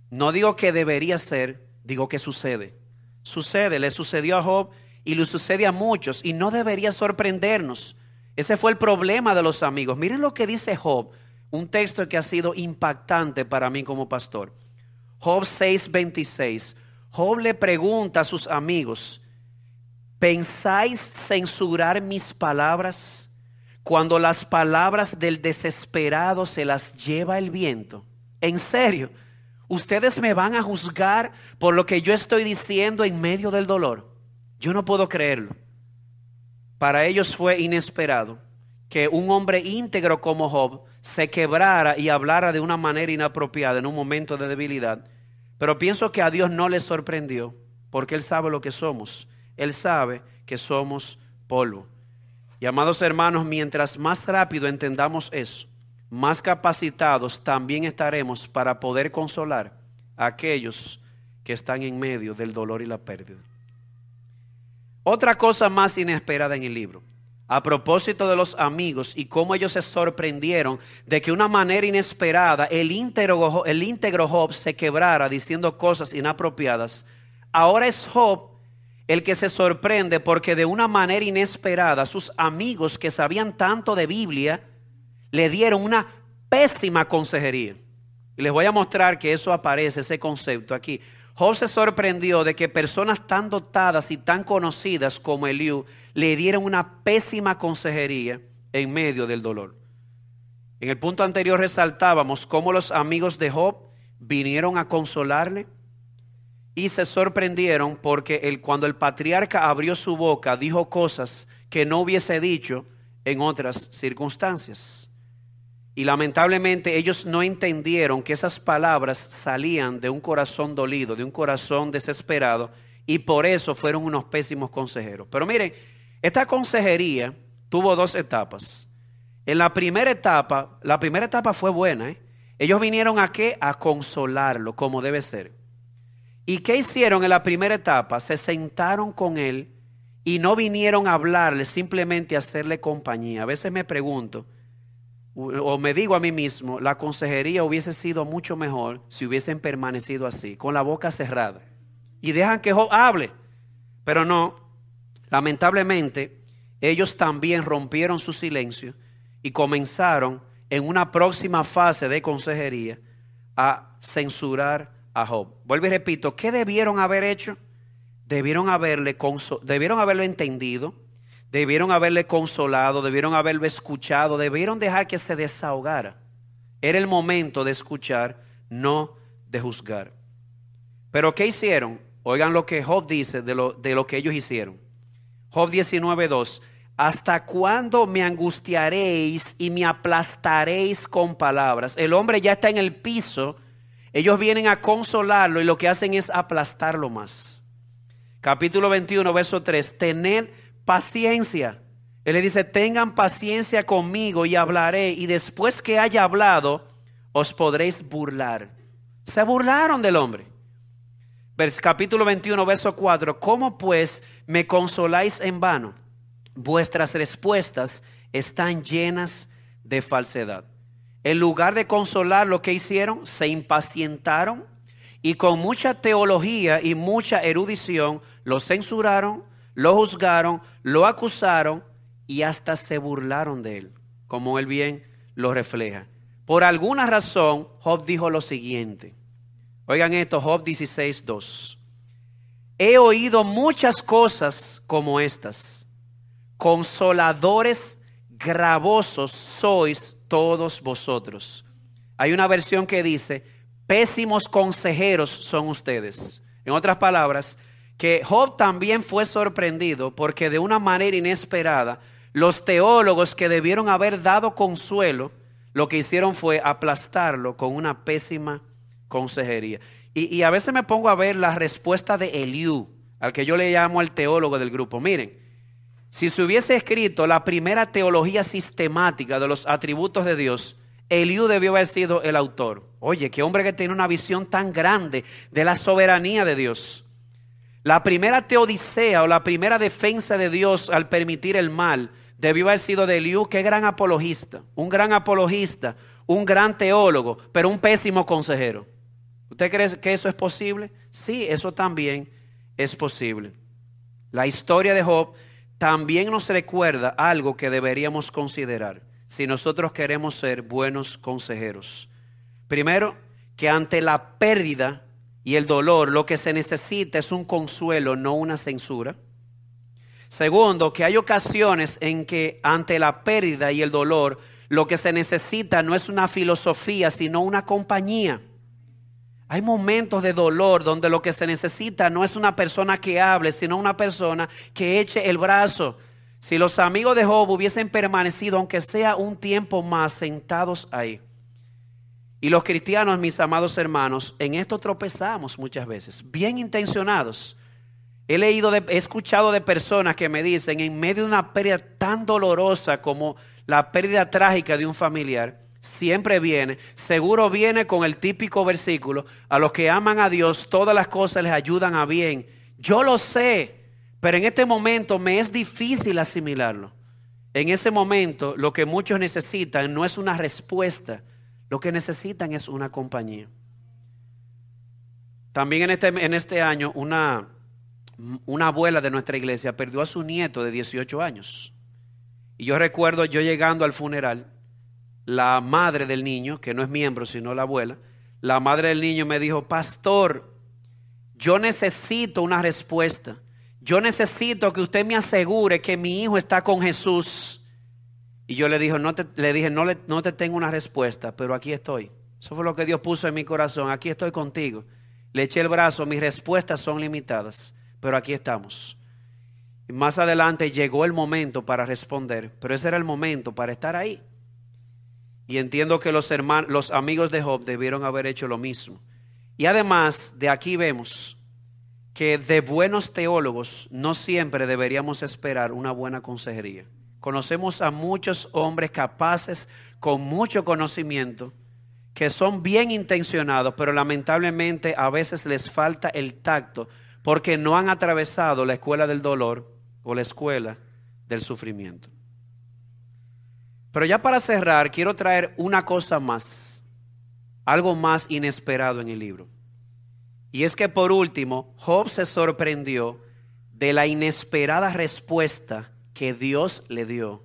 No digo que debería ser, digo que sucede. Sucede, le sucedió a Job y le sucede a muchos y no debería sorprendernos. Ese fue el problema de los amigos. Miren lo que dice Job, un texto que ha sido impactante para mí como pastor. Job 6:26. Job le pregunta a sus amigos, ¿Pensáis censurar mis palabras cuando las palabras del desesperado se las lleva el viento? En serio, ustedes me van a juzgar por lo que yo estoy diciendo en medio del dolor. Yo no puedo creerlo. Para ellos fue inesperado que un hombre íntegro como Job se quebrara y hablara de una manera inapropiada en un momento de debilidad. Pero pienso que a Dios no le sorprendió, porque Él sabe lo que somos él sabe que somos polvo. Y amados hermanos, mientras más rápido entendamos eso, más capacitados también estaremos para poder consolar a aquellos que están en medio del dolor y la pérdida. Otra cosa más inesperada en el libro, a propósito de los amigos y cómo ellos se sorprendieron de que una manera inesperada el íntegro, el íntegro Job se quebrara diciendo cosas inapropiadas, ahora es Job el que se sorprende porque de una manera inesperada sus amigos que sabían tanto de Biblia le dieron una pésima consejería. Y les voy a mostrar que eso aparece, ese concepto aquí. Job se sorprendió de que personas tan dotadas y tan conocidas como Eliú le dieron una pésima consejería en medio del dolor. En el punto anterior resaltábamos cómo los amigos de Job vinieron a consolarle, y se sorprendieron porque el, cuando el patriarca abrió su boca dijo cosas que no hubiese dicho en otras circunstancias. Y lamentablemente ellos no entendieron que esas palabras salían de un corazón dolido, de un corazón desesperado, y por eso fueron unos pésimos consejeros. Pero miren, esta consejería tuvo dos etapas. En la primera etapa, la primera etapa fue buena. ¿eh? Ellos vinieron a qué? A consolarlo, como debe ser. ¿Y qué hicieron en la primera etapa? Se sentaron con él y no vinieron a hablarle, simplemente a hacerle compañía. A veces me pregunto, o me digo a mí mismo, la consejería hubiese sido mucho mejor si hubiesen permanecido así, con la boca cerrada. Y dejan que Job hable. Pero no, lamentablemente, ellos también rompieron su silencio y comenzaron en una próxima fase de consejería a censurar Job. Vuelvo y repito, ¿qué debieron haber hecho? Debieron haberle, debieron haberlo entendido, debieron haberle consolado, debieron haberlo escuchado, debieron dejar que se desahogara. Era el momento de escuchar, no de juzgar. Pero ¿qué hicieron? Oigan lo que Job dice de lo, de lo que ellos hicieron. Job 19.2. ¿Hasta cuándo me angustiaréis y me aplastaréis con palabras? El hombre ya está en el piso. Ellos vienen a consolarlo y lo que hacen es aplastarlo más. Capítulo 21, verso 3. Tened paciencia. Él le dice, tengan paciencia conmigo y hablaré. Y después que haya hablado, os podréis burlar. Se burlaron del hombre. capítulo 21, verso 4. ¿Cómo pues me consoláis en vano? Vuestras respuestas están llenas de falsedad. En lugar de consolar lo que hicieron, se impacientaron y con mucha teología y mucha erudición lo censuraron, lo juzgaron, lo acusaron y hasta se burlaron de él, como él bien lo refleja. Por alguna razón, Job dijo lo siguiente. Oigan esto, Job 16, 2. He oído muchas cosas como estas. Consoladores gravosos sois todos vosotros. Hay una versión que dice, pésimos consejeros son ustedes. En otras palabras, que Job también fue sorprendido porque de una manera inesperada los teólogos que debieron haber dado consuelo, lo que hicieron fue aplastarlo con una pésima consejería. Y, a veces me pongo a ver la respuesta de Eliú, al que yo le llamo el teólogo del grupo. Miren, si se hubiese escrito la primera teología sistemática de los atributos de Dios, Eliú debió haber sido el autor. Oye, qué hombre que tiene una visión tan grande de la soberanía de Dios. La primera teodicea o la primera defensa de Dios al permitir el mal debió haber sido de Eliú, qué gran apologista, un gran apologista, un gran teólogo, pero un pésimo consejero. ¿Usted cree que eso es posible? Sí, eso también es posible. La historia de Job también nos recuerda algo que deberíamos considerar si nosotros queremos ser buenos consejeros. Primero, que ante la pérdida y el dolor, lo que se necesita es un consuelo, no una censura. Segundo, que hay ocasiones en que ante la pérdida y el dolor, lo que se necesita no es una filosofía, sino una compañía. Hay momentos de dolor donde lo que se necesita no es una persona que hable, sino una persona que eche el brazo. Si los amigos de Job hubiesen permanecido, aunque sea un tiempo más, sentados ahí, y los cristianos, mis amados hermanos, en esto tropezamos muchas veces, bien intencionados. He leído, he escuchado de personas que me dicen, en medio de una pérdida tan dolorosa como la pérdida trágica de un familiar, siempre viene, seguro viene con el típico versículo, a los que aman a Dios, todas las cosas les ayudan a bien. Yo lo sé, pero en este momento me es difícil asimilarlo. En ese momento lo que muchos necesitan no es una respuesta, lo que necesitan es una compañía. También en este, en este año una, una abuela de nuestra iglesia perdió a su nieto de 18 años. Y yo recuerdo yo llegando al funeral, la madre del niño, que no es miembro sino la abuela, la madre del niño me dijo, pastor, yo necesito una respuesta. Yo necesito que usted me asegure que mi hijo está con Jesús. Y yo le, dije, no te, le dije, no, le, no te tengo una respuesta, pero aquí estoy. Eso fue lo que Dios puso en mi corazón. Aquí estoy contigo. Le eché el brazo, mis respuestas son limitadas, pero aquí estamos. Y más adelante llegó el momento para responder, pero ese era el momento para estar ahí. Y entiendo que los, hermanos, los amigos de Job debieron haber hecho lo mismo. Y además de aquí vemos que de buenos teólogos no siempre deberíamos esperar una buena consejería. Conocemos a muchos hombres capaces, con mucho conocimiento, que son bien intencionados, pero lamentablemente a veces les falta el tacto porque no han atravesado la escuela del dolor o la escuela del sufrimiento. Pero ya para cerrar, quiero traer una cosa más, algo más inesperado en el libro. Y es que por último, Job se sorprendió de la inesperada respuesta que Dios le dio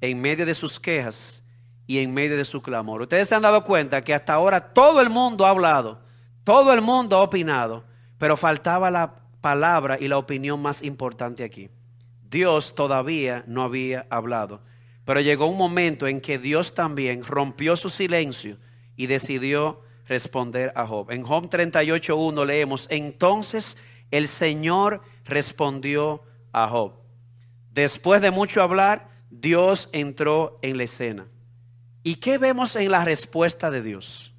en medio de sus quejas y en medio de su clamor. Ustedes se han dado cuenta que hasta ahora todo el mundo ha hablado, todo el mundo ha opinado, pero faltaba la palabra y la opinión más importante aquí. Dios todavía no había hablado, pero llegó un momento en que Dios también rompió su silencio y decidió responder a Job. En Job 38.1 leemos, entonces el Señor respondió a Job. Después de mucho hablar, Dios entró en la escena. ¿Y qué vemos en la respuesta de Dios?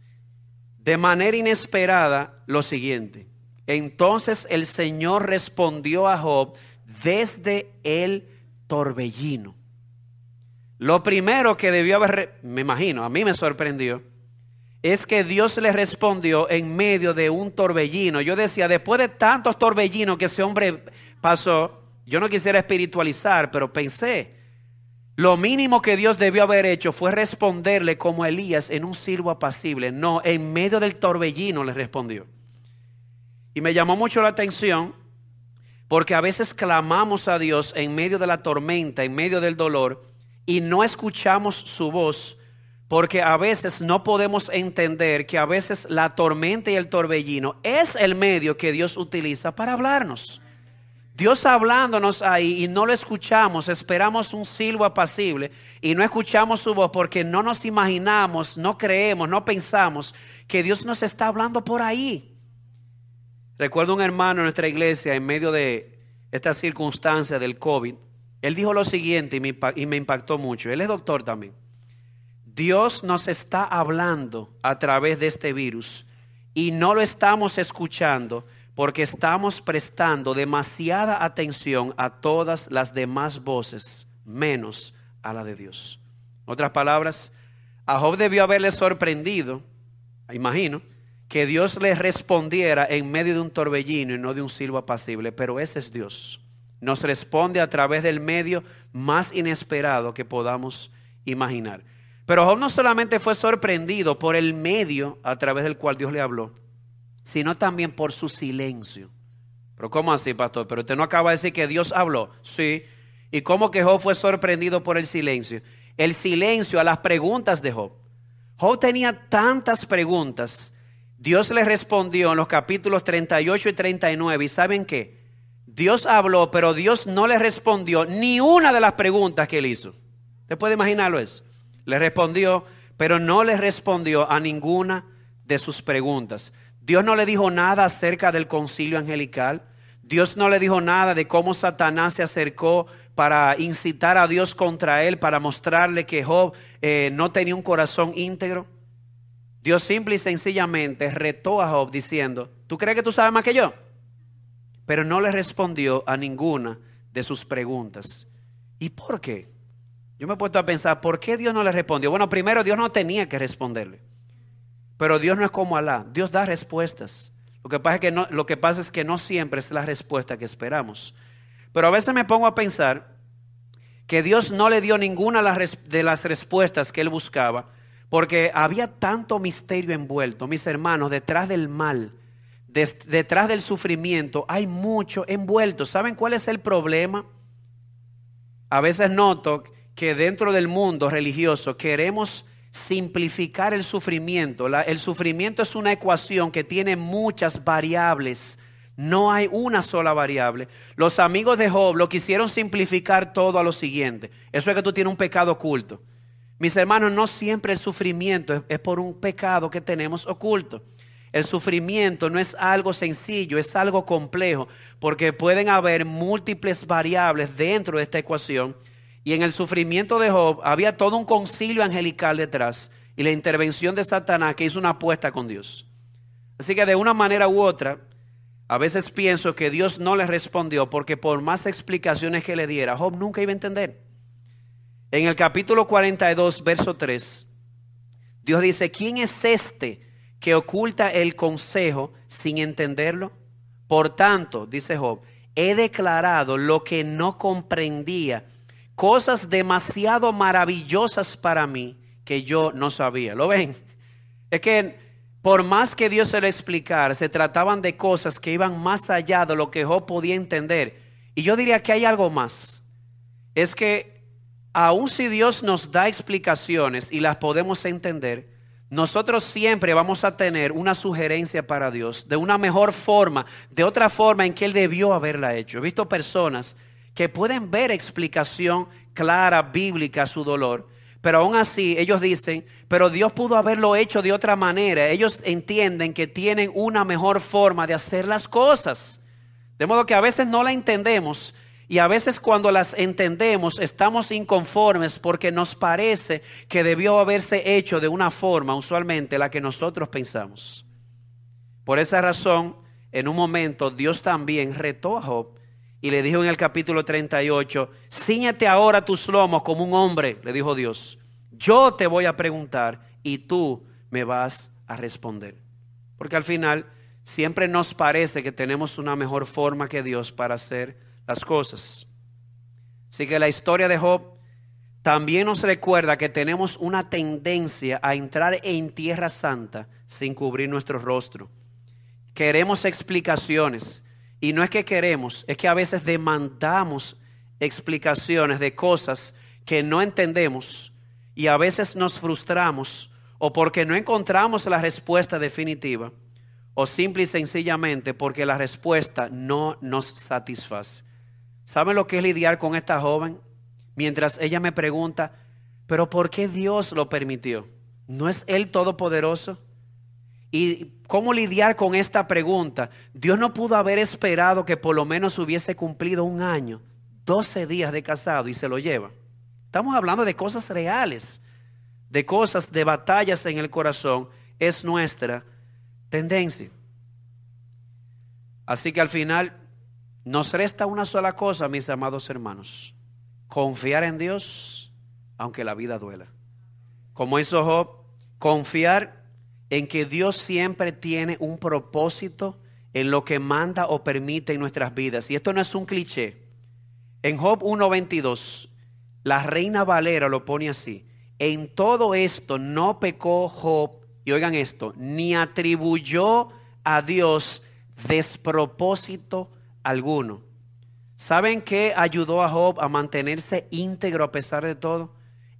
De manera inesperada, lo siguiente. Entonces el Señor respondió a Job desde el torbellino. Lo primero que debió haber, me imagino, a mí me sorprendió, es que Dios le respondió en medio de un torbellino. Yo decía, después de tantos torbellinos que ese hombre pasó, yo no quisiera espiritualizar, pero pensé, lo mínimo que Dios debió haber hecho fue responderle como Elías en un silbo apacible. No, en medio del torbellino le respondió. Y me llamó mucho la atención porque a veces clamamos a Dios en medio de la tormenta, en medio del dolor, y no escuchamos su voz porque a veces no podemos entender que a veces la tormenta y el torbellino es el medio que Dios utiliza para hablarnos. Dios hablándonos ahí y no lo escuchamos, esperamos un silbo apacible y no escuchamos su voz porque no nos imaginamos, no creemos, no pensamos que Dios nos está hablando por ahí. Recuerdo un hermano en nuestra iglesia en medio de esta circunstancia del COVID, él dijo lo siguiente y me impactó mucho, él es doctor también. Dios nos está hablando a través de este virus y no lo estamos escuchando porque estamos prestando demasiada atención a todas las demás voces, menos a la de Dios. otras palabras, a Job debió haberle sorprendido, imagino, que Dios le respondiera en medio de un torbellino y no de un silbo apacible, pero ese es Dios. Nos responde a través del medio más inesperado que podamos imaginar. Pero Job no solamente fue sorprendido por el medio a través del cual Dios le habló, sino también por su silencio. Pero ¿cómo así, pastor? Pero usted no acaba de decir que Dios habló. Sí. ¿Y cómo que Job fue sorprendido por el silencio? El silencio a las preguntas de Job. Job tenía tantas preguntas. Dios le respondió en los capítulos 38 y 39. ¿Y saben qué? Dios habló, pero Dios no le respondió ni una de las preguntas que él hizo. ¿Usted puede imaginarlo eso? Le respondió, pero no le respondió a ninguna de sus preguntas. Dios no le dijo nada acerca del concilio angelical. Dios no le dijo nada de cómo Satanás se acercó para incitar a Dios contra él, para mostrarle que Job eh, no tenía un corazón íntegro. Dios simple y sencillamente retó a Job diciendo, ¿tú crees que tú sabes más que yo? Pero no le respondió a ninguna de sus preguntas. ¿Y por qué? Yo me he puesto a pensar, ¿por qué Dios no le respondió? Bueno, primero Dios no tenía que responderle. Pero Dios no es como Alá. Dios da respuestas. Lo que pasa es que no, lo que pasa es que no siempre es la respuesta que esperamos. Pero a veces me pongo a pensar que Dios no le dio ninguna de las respuestas que él buscaba, porque había tanto misterio envuelto. Mis hermanos, detrás del mal, detrás del sufrimiento, hay mucho envuelto. ¿Saben cuál es el problema? A veces noto que dentro del mundo religioso queremos simplificar el sufrimiento. el sufrimiento es una ecuación que tiene muchas variables. No hay una sola variable. Los amigos de Job lo quisieron simplificar todo a lo siguiente. Eso es que tú tienes un pecado oculto. Mis hermanos, no siempre el sufrimiento es por un pecado que tenemos oculto. El sufrimiento no es algo sencillo, es algo complejo, porque pueden haber múltiples variables dentro de esta ecuación y en el sufrimiento de Job había todo un concilio angelical detrás y la intervención de Satanás que hizo una apuesta con Dios. Así que de una manera u otra, a veces pienso que Dios no le respondió porque por más explicaciones que le diera, Job nunca iba a entender. En el capítulo 42, verso 3, Dios dice, ¿quién es este que oculta el consejo sin entenderlo? Por tanto, dice Job, he declarado lo que no comprendía cosas demasiado maravillosas para mí que yo no sabía. ¿Lo ven? Es que por más que Dios se lo explicara, se trataban de cosas que iban más allá de lo que Job podía entender. Y yo diría que hay algo más. Es que aun si Dios nos da explicaciones y las podemos entender, nosotros siempre vamos a tener una sugerencia para Dios de una mejor forma, de otra forma en que Él debió haberla hecho. He visto personas que pueden ver explicación clara, bíblica a su dolor, pero aún así ellos dicen, pero Dios pudo haberlo hecho de otra manera. Ellos entienden que tienen una mejor forma de hacer las cosas. De modo que a veces no la entendemos y a veces cuando las entendemos estamos inconformes porque nos parece que debió haberse hecho de una forma usualmente la que nosotros pensamos. Por esa razón, en un momento Dios también retó a Job y le dijo en el capítulo 38, ciñete ahora tus lomos como un hombre, le dijo Dios. Yo te voy a preguntar y tú me vas a responder. Porque al final siempre nos parece que tenemos una mejor forma que Dios para hacer las cosas. Así que la historia de Job también nos recuerda que tenemos una tendencia a entrar en tierra santa sin cubrir nuestro rostro. Queremos explicaciones y no es que queremos, es que a veces demandamos explicaciones de cosas que no entendemos y a veces nos frustramos o porque no encontramos la respuesta definitiva o simple y sencillamente porque la respuesta no nos satisface. ¿Saben lo que es lidiar con esta joven? Mientras ella me pregunta, pero ¿por qué Dios lo permitió? ¿No es Él todopoderoso? ¿Y cómo lidiar con esta pregunta? Dios no pudo haber esperado que por lo menos hubiese cumplido un año, 12 días de casado y se lo lleva. Estamos hablando de cosas reales, de cosas, de batallas en el corazón. Es nuestra tendencia. Así que al final nos resta una sola cosa, mis amados hermanos. Confiar en Dios, aunque la vida duela. Como hizo Job, confiar en que Dios siempre tiene un propósito en lo que manda o permite en nuestras vidas. Y esto no es un cliché. En Job 1.22, la reina Valera lo pone así. En todo esto no pecó Job, y oigan esto, ni atribuyó a Dios despropósito alguno. ¿Saben qué ayudó a Job a mantenerse íntegro a pesar de todo?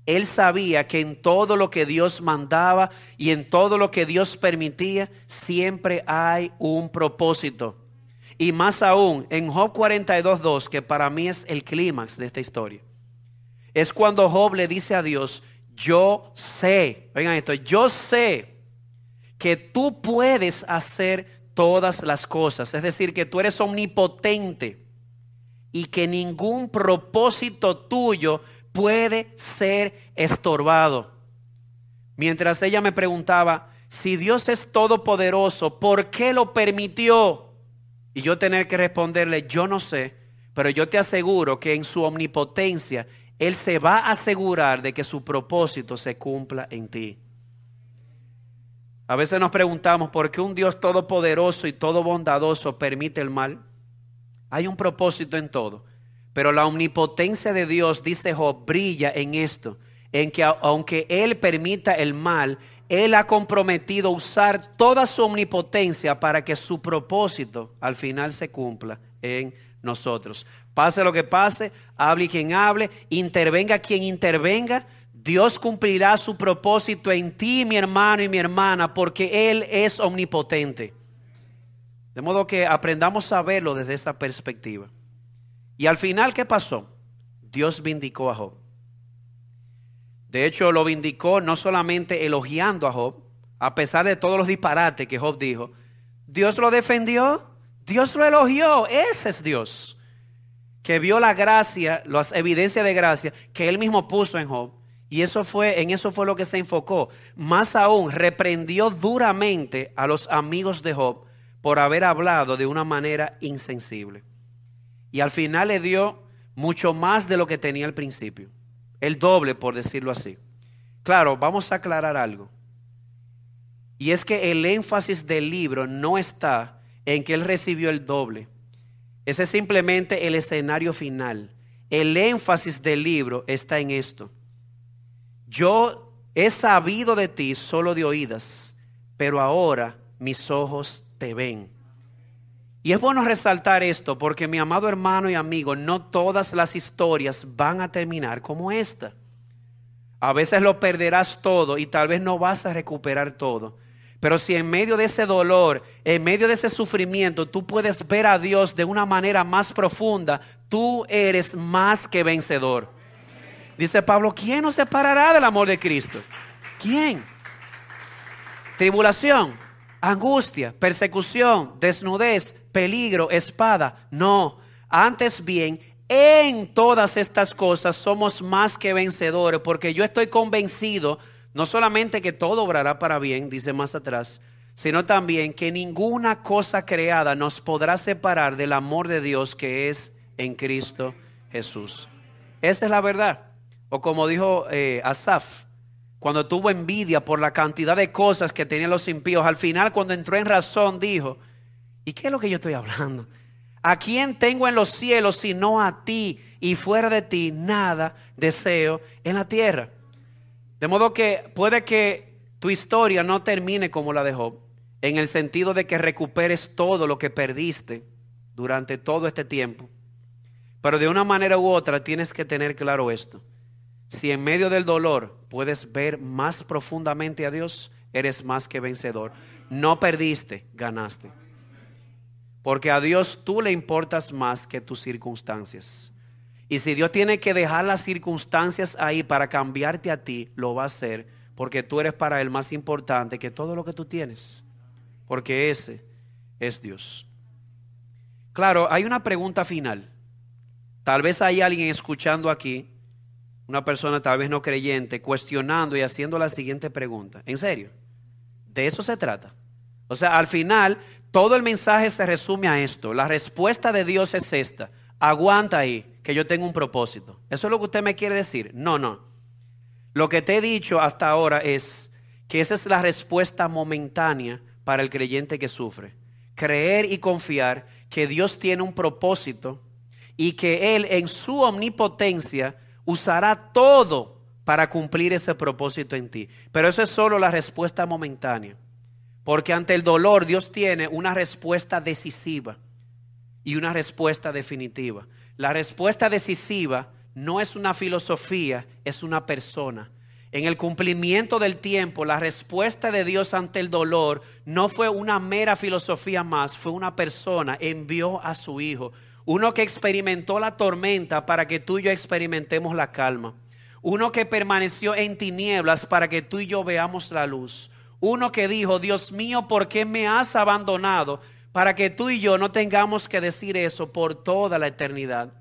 Él sabía que en todo lo que Dios mandaba y en todo lo que Dios permitía, siempre hay un propósito. Y más aún, en Job 42.2, que para mí es el clímax de esta historia, es cuando Job le dice a Dios, yo sé, oigan esto, yo sé que tú puedes hacer todas las cosas, es decir, que tú eres omnipotente y que ningún propósito tuyo puede ser estorbado. Mientras ella me preguntaba, si Dios es todopoderoso, ¿por qué lo permitió? Y yo tener que responderle, yo no sé, pero yo te aseguro que en su omnipotencia, Él se va a asegurar de que su propósito se cumpla en ti. A veces nos preguntamos, ¿por qué un Dios todopoderoso y todo bondadoso permite el mal? Hay un propósito en todo. Pero la omnipotencia de Dios, dice Job, brilla en esto, en que aunque Él permita el mal, Él ha comprometido usar toda su omnipotencia para que su propósito al final se cumpla en nosotros. Pase lo que pase, hable quien hable, intervenga quien intervenga, Dios cumplirá su propósito en ti, mi hermano y mi hermana, porque Él es omnipotente. De modo que aprendamos a verlo desde esa perspectiva. Y al final, ¿qué pasó? Dios vindicó a Job. De hecho, lo vindicó no solamente elogiando a Job, a pesar de todos los disparates que Job dijo. Dios lo defendió, Dios lo elogió. Ese es Dios. Que vio la gracia, las evidencias de gracia que él mismo puso en Job. Y eso fue, en eso fue lo que se enfocó. Más aún, reprendió duramente a los amigos de Job por haber hablado de una manera insensible. Y al final le dio mucho más de lo que tenía al principio. El doble, por decirlo así. Claro, vamos a aclarar algo. Y es que el énfasis del libro no está en que él recibió el doble. Ese es simplemente el escenario final. el énfasis del libro está en esto. Yo he sabido de ti solo de oídas, pero ahora mis ojos te ven. Y es bueno resaltar esto porque mi amado hermano y amigo, no todas las historias van a terminar como esta. A veces lo perderás todo y tal vez no vas a recuperar todo. Pero si en medio de ese dolor, en medio de ese sufrimiento, tú puedes ver a Dios de una manera más profunda, tú eres más que vencedor. Dice Pablo, ¿quién nos separará del amor de Cristo? ¿Quién? Tribulación, angustia, persecución, desnudez, peligro, espada. No, antes bien, en todas estas cosas somos más que vencedores, porque yo estoy convencido no solamente que todo obrará para bien, dice más atrás, sino también que ninguna cosa creada nos podrá separar del amor de Dios que es en Cristo Jesús. Esa es la verdad. O como dijo eh, Asaf, cuando tuvo envidia por la cantidad de cosas que tenían los impíos, al final cuando entró en razón dijo, ¿y qué es lo que yo estoy hablando? ¿A quién tengo en los cielos sino a ti? Y fuera de ti nada deseo en la tierra. De modo que puede que tu historia no termine como la de Job, en el sentido de que recuperes todo lo que perdiste durante todo este tiempo. Pero de una manera u otra tienes que tener claro esto. Si en medio del dolor puedes ver más profundamente a Dios, eres más que vencedor. No perdiste, ganaste. Porque a Dios tú le importas más que tus circunstancias. Y si Dios tiene que dejar las circunstancias ahí para cambiarte a ti, lo va a hacer porque tú eres para Él más importante que todo lo que tú tienes. Porque ese es Dios. Claro, hay una pregunta final. Tal vez hay alguien escuchando aquí, una persona tal vez no creyente, cuestionando y haciendo la siguiente pregunta. ¿En serio? ¿De eso se trata? O sea, al final, todo el mensaje se resume a esto. La respuesta de Dios es esta. Aguanta ahí que yo tengo un propósito. ¿Eso es lo que usted me quiere decir? No, no. Lo que te he dicho hasta ahora es que esa es la respuesta momentánea para el creyente que sufre. Creer y confiar que Dios tiene un propósito y que Él en su omnipotencia usará todo para cumplir ese propósito en ti. Pero eso es solo la respuesta momentánea. Porque ante el dolor Dios tiene una respuesta decisiva y una respuesta definitiva. La respuesta decisiva no es una filosofía, es una persona. En el cumplimiento del tiempo, la respuesta de Dios ante el dolor no fue una mera filosofía más, fue una persona, envió a su Hijo, uno que experimentó la tormenta para que tú y yo experimentemos la calma, uno que permaneció en tinieblas para que tú y yo veamos la luz, uno que dijo, Dios mío, ¿por qué me has abandonado? para que tú y yo no tengamos que decir eso por toda la eternidad.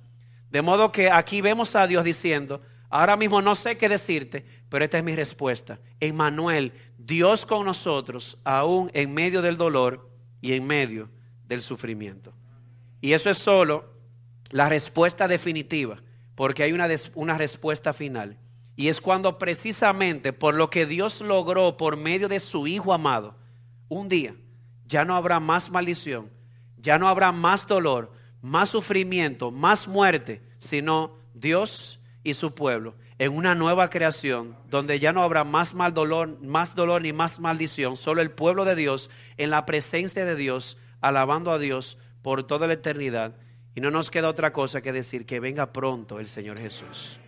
De modo que aquí vemos a Dios diciendo, ahora mismo no sé qué decirte, pero esta es mi respuesta. Emmanuel, Dios con nosotros, aún en medio del dolor y en medio del sufrimiento. Y eso es solo la respuesta definitiva, porque hay una, una respuesta final. Y es cuando precisamente por lo que Dios logró por medio de su Hijo amado, un día, ya no habrá más maldición, ya no habrá más dolor, más sufrimiento, más muerte, sino Dios y su pueblo en una nueva creación donde ya no habrá más mal dolor, más dolor ni más maldición, solo el pueblo de Dios en la presencia de Dios, alabando a Dios por toda la eternidad. Y no nos queda otra cosa que decir que venga pronto el Señor Jesús.